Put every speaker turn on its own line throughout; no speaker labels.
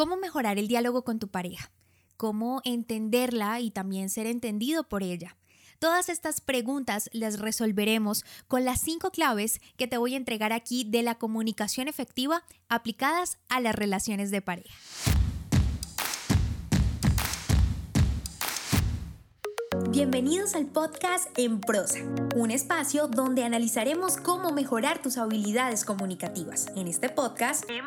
¿Cómo mejorar el diálogo con tu pareja? ¿Cómo entenderla y también ser entendido por ella? Todas estas preguntas las resolveremos con las cinco claves que te voy a entregar aquí de la comunicación efectiva aplicadas a las relaciones de pareja. Bienvenidos al podcast En Prosa, un espacio donde analizaremos cómo mejorar tus habilidades comunicativas. En este podcast, En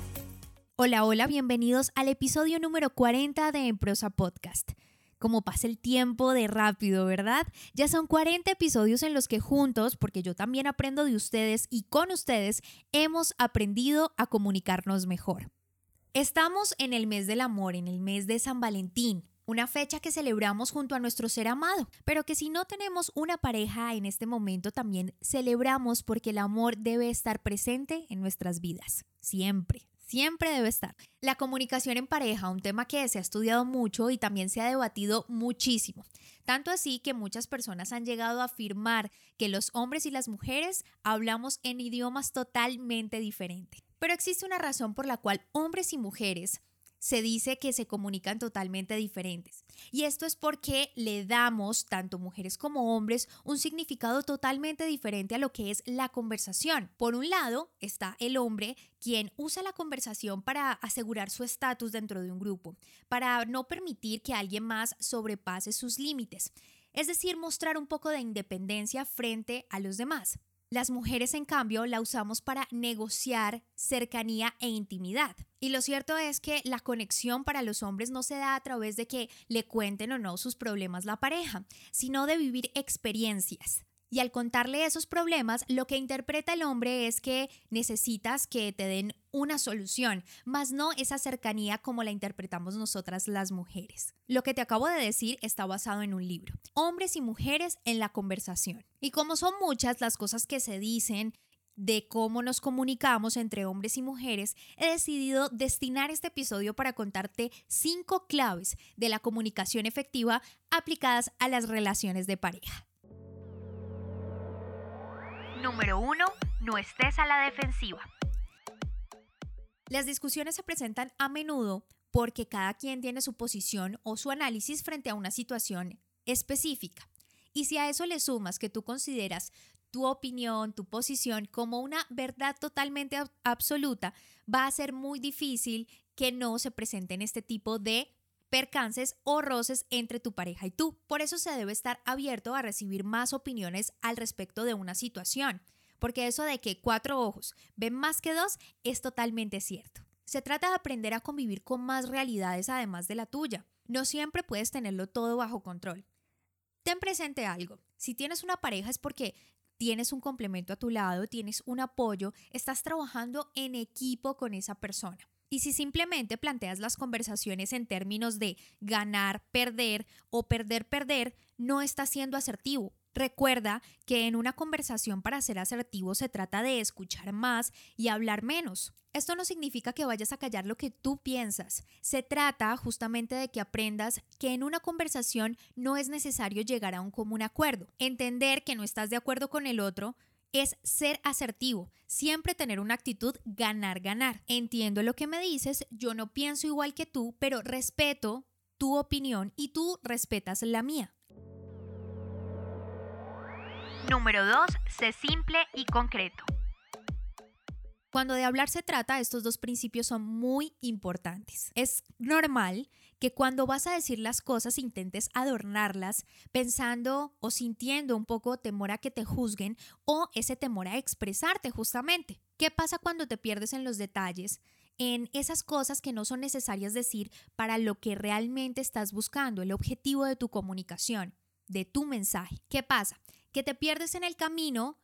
Hola, hola, bienvenidos al episodio número 40 de Emprosa Podcast. Como pasa el tiempo de rápido, ¿verdad? Ya son 40 episodios en los que juntos, porque yo también aprendo de ustedes y con ustedes, hemos aprendido a comunicarnos mejor. Estamos en el mes del amor, en el mes de San Valentín, una fecha que celebramos junto a nuestro ser amado, pero que si no tenemos una pareja en este momento también celebramos porque el amor debe estar presente en nuestras vidas, siempre siempre debe estar. La comunicación en pareja, un tema que se ha estudiado mucho y también se ha debatido muchísimo. Tanto así que muchas personas han llegado a afirmar que los hombres y las mujeres hablamos en idiomas totalmente diferentes. Pero existe una razón por la cual hombres y mujeres se dice que se comunican totalmente diferentes. Y esto es porque le damos, tanto mujeres como hombres, un significado totalmente diferente a lo que es la conversación. Por un lado está el hombre, quien usa la conversación para asegurar su estatus dentro de un grupo, para no permitir que alguien más sobrepase sus límites. Es decir, mostrar un poco de independencia frente a los demás. Las mujeres, en cambio, la usamos para negociar cercanía e intimidad. Y lo cierto es que la conexión para los hombres no se da a través de que le cuenten o no sus problemas la pareja, sino de vivir experiencias. Y al contarle esos problemas, lo que interpreta el hombre es que necesitas que te den una solución, más no esa cercanía como la interpretamos nosotras las mujeres. Lo que te acabo de decir está basado en un libro, Hombres y Mujeres en la Conversación. Y como son muchas las cosas que se dicen de cómo nos comunicamos entre hombres y mujeres, he decidido destinar este episodio para contarte cinco claves de la comunicación efectiva aplicadas a las relaciones de pareja. Número 1. No estés a la defensiva. Las discusiones se presentan a menudo porque cada quien tiene su posición o su análisis frente a una situación específica. Y si a eso le sumas que tú consideras tu opinión, tu posición como una verdad totalmente absoluta, va a ser muy difícil que no se presenten este tipo de percances o roces entre tu pareja y tú. Por eso se debe estar abierto a recibir más opiniones al respecto de una situación, porque eso de que cuatro ojos ven más que dos es totalmente cierto. Se trata de aprender a convivir con más realidades además de la tuya. No siempre puedes tenerlo todo bajo control. Ten presente algo. Si tienes una pareja es porque tienes un complemento a tu lado, tienes un apoyo, estás trabajando en equipo con esa persona. Y si simplemente planteas las conversaciones en términos de ganar, perder o perder, perder, no estás siendo asertivo. Recuerda que en una conversación para ser asertivo se trata de escuchar más y hablar menos. Esto no significa que vayas a callar lo que tú piensas. Se trata justamente de que aprendas que en una conversación no es necesario llegar a un común acuerdo. Entender que no estás de acuerdo con el otro es ser asertivo, siempre tener una actitud ganar, ganar. Entiendo lo que me dices, yo no pienso igual que tú, pero respeto tu opinión y tú respetas la mía. Número 2. Sé simple y concreto. Cuando de hablar se trata, estos dos principios son muy importantes. Es normal que cuando vas a decir las cosas intentes adornarlas pensando o sintiendo un poco temor a que te juzguen o ese temor a expresarte justamente. ¿Qué pasa cuando te pierdes en los detalles? en esas cosas que no son necesarias decir para lo que realmente estás buscando, el objetivo de tu comunicación, de tu mensaje. ¿Qué pasa? Que te pierdes en el camino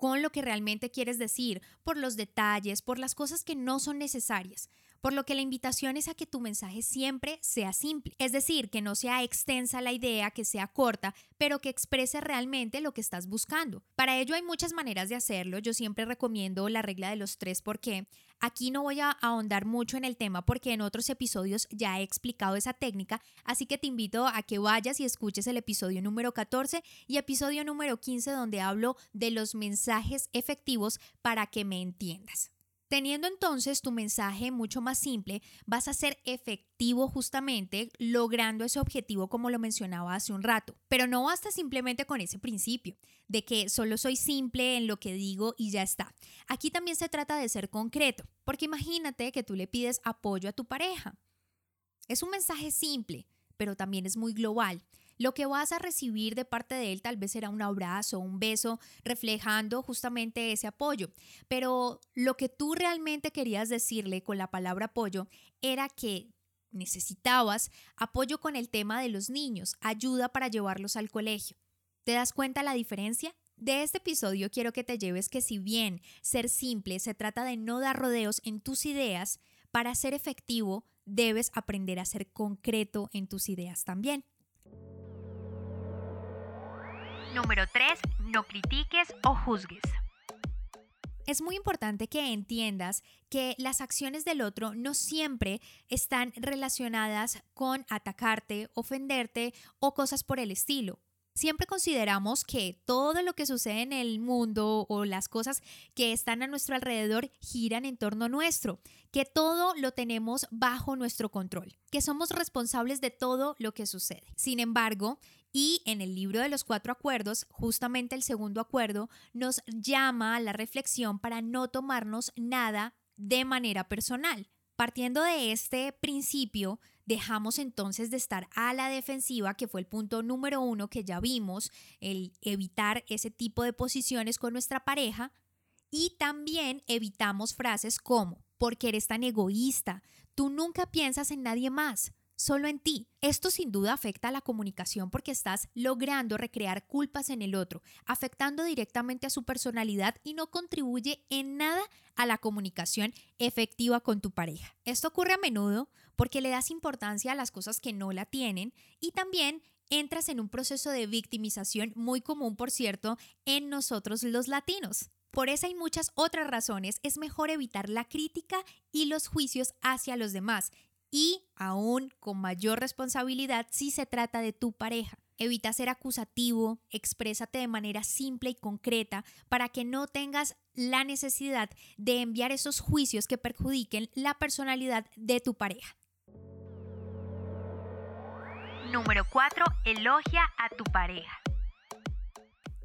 con lo que realmente quieres decir, por los detalles, por las cosas que no son necesarias. Por lo que la invitación es a que tu mensaje siempre sea simple, es decir, que no sea extensa la idea, que sea corta, pero que exprese realmente lo que estás buscando. Para ello hay muchas maneras de hacerlo, yo siempre recomiendo la regla de los tres porque aquí no voy a ahondar mucho en el tema porque en otros episodios ya he explicado esa técnica, así que te invito a que vayas y escuches el episodio número 14 y episodio número 15 donde hablo de los mensajes efectivos para que me entiendas. Teniendo entonces tu mensaje mucho más simple, vas a ser efectivo justamente logrando ese objetivo como lo mencionaba hace un rato. Pero no basta simplemente con ese principio de que solo soy simple en lo que digo y ya está. Aquí también se trata de ser concreto, porque imagínate que tú le pides apoyo a tu pareja. Es un mensaje simple, pero también es muy global. Lo que vas a recibir de parte de él tal vez será un abrazo, un beso, reflejando justamente ese apoyo. Pero lo que tú realmente querías decirle con la palabra apoyo era que necesitabas apoyo con el tema de los niños, ayuda para llevarlos al colegio. ¿Te das cuenta la diferencia? De este episodio quiero que te lleves que si bien ser simple se trata de no dar rodeos en tus ideas, para ser efectivo debes aprender a ser concreto en tus ideas también.
Número 3. No critiques o juzgues.
Es muy importante que entiendas que las acciones del otro no siempre están relacionadas con atacarte, ofenderte o cosas por el estilo. Siempre consideramos que todo lo que sucede en el mundo o las cosas que están a nuestro alrededor giran en torno nuestro, que todo lo tenemos bajo nuestro control, que somos responsables de todo lo que sucede. Sin embargo, y en el libro de los cuatro acuerdos, justamente el segundo acuerdo nos llama a la reflexión para no tomarnos nada de manera personal. Partiendo de este principio, dejamos entonces de estar a la defensiva, que fue el punto número uno que ya vimos, el evitar ese tipo de posiciones con nuestra pareja, y también evitamos frases como, porque eres tan egoísta, tú nunca piensas en nadie más, solo en ti. Esto sin duda afecta a la comunicación porque estás logrando recrear culpas en el otro, afectando directamente a su personalidad y no contribuye en nada a la comunicación efectiva con tu pareja. Esto ocurre a menudo porque le das importancia a las cosas que no la tienen y también entras en un proceso de victimización muy común, por cierto, en nosotros los latinos. Por esa y muchas otras razones es mejor evitar la crítica y los juicios hacia los demás y aún con mayor responsabilidad si se trata de tu pareja. Evita ser acusativo, exprésate de manera simple y concreta para que no tengas la necesidad de enviar esos juicios que perjudiquen la personalidad de tu pareja.
Número 4. Elogia a tu pareja.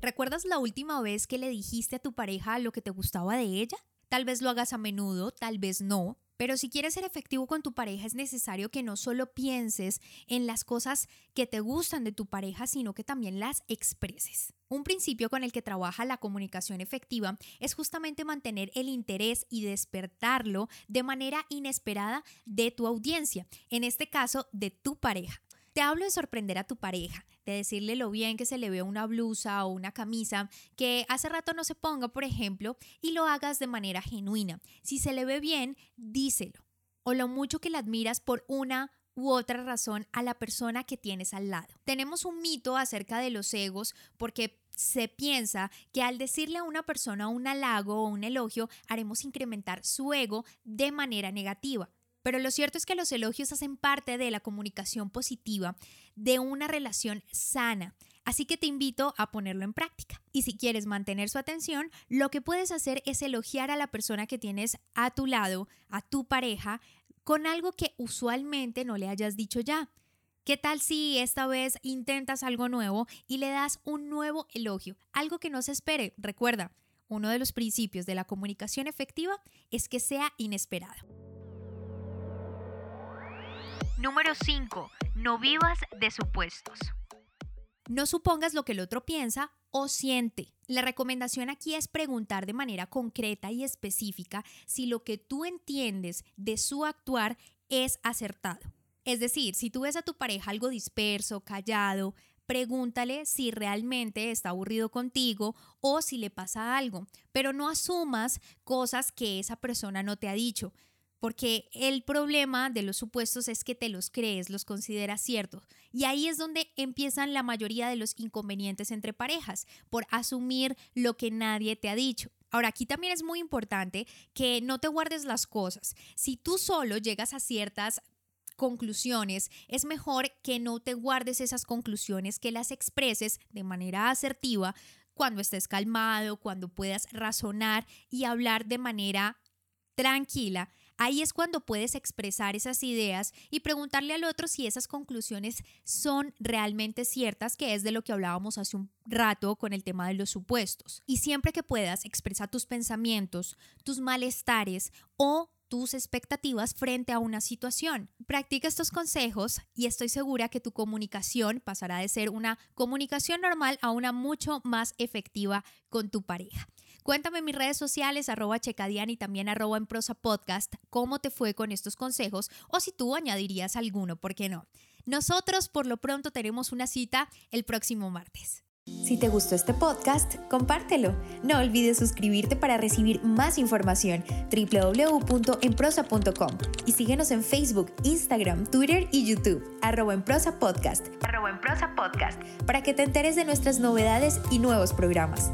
¿Recuerdas la última vez que le dijiste a tu pareja lo que te gustaba de ella? Tal vez lo hagas a menudo, tal vez no, pero si quieres ser efectivo con tu pareja es necesario que no solo pienses en las cosas que te gustan de tu pareja, sino que también las expreses. Un principio con el que trabaja la comunicación efectiva es justamente mantener el interés y despertarlo de manera inesperada de tu audiencia, en este caso de tu pareja. Te hablo de sorprender a tu pareja, de decirle lo bien que se le ve una blusa o una camisa que hace rato no se ponga, por ejemplo, y lo hagas de manera genuina. Si se le ve bien, díselo. O lo mucho que la admiras por una u otra razón a la persona que tienes al lado. Tenemos un mito acerca de los egos porque se piensa que al decirle a una persona un halago o un elogio haremos incrementar su ego de manera negativa. Pero lo cierto es que los elogios hacen parte de la comunicación positiva de una relación sana. Así que te invito a ponerlo en práctica. Y si quieres mantener su atención, lo que puedes hacer es elogiar a la persona que tienes a tu lado, a tu pareja, con algo que usualmente no le hayas dicho ya. ¿Qué tal si esta vez intentas algo nuevo y le das un nuevo elogio? Algo que no se espere. Recuerda, uno de los principios de la comunicación efectiva es que sea inesperado.
Número 5. No vivas de supuestos.
No supongas lo que el otro piensa o siente. La recomendación aquí es preguntar de manera concreta y específica si lo que tú entiendes de su actuar es acertado. Es decir, si tú ves a tu pareja algo disperso, callado, pregúntale si realmente está aburrido contigo o si le pasa algo, pero no asumas cosas que esa persona no te ha dicho. Porque el problema de los supuestos es que te los crees, los consideras ciertos. Y ahí es donde empiezan la mayoría de los inconvenientes entre parejas, por asumir lo que nadie te ha dicho. Ahora, aquí también es muy importante que no te guardes las cosas. Si tú solo llegas a ciertas conclusiones, es mejor que no te guardes esas conclusiones, que las expreses de manera asertiva cuando estés calmado, cuando puedas razonar y hablar de manera tranquila Ahí es cuando puedes expresar esas ideas y preguntarle al otro si esas conclusiones son realmente ciertas, que es de lo que hablábamos hace un rato con el tema de los supuestos. Y siempre que puedas, expresa tus pensamientos, tus malestares o tus expectativas frente a una situación. Practica estos consejos y estoy segura que tu comunicación pasará de ser una comunicación normal a una mucho más efectiva con tu pareja. Cuéntame en mis redes sociales, arroba checadian y también arroba en prosa podcast, cómo te fue con estos consejos o si tú añadirías alguno, ¿por qué no? Nosotros por lo pronto tenemos una cita el próximo martes.
Si te gustó este podcast, compártelo. No olvides suscribirte para recibir más información www.enprosa.com y síguenos en Facebook, Instagram, Twitter y YouTube, arroba en prosa podcast,
arroba en prosa podcast,
para que te enteres de nuestras novedades y nuevos programas.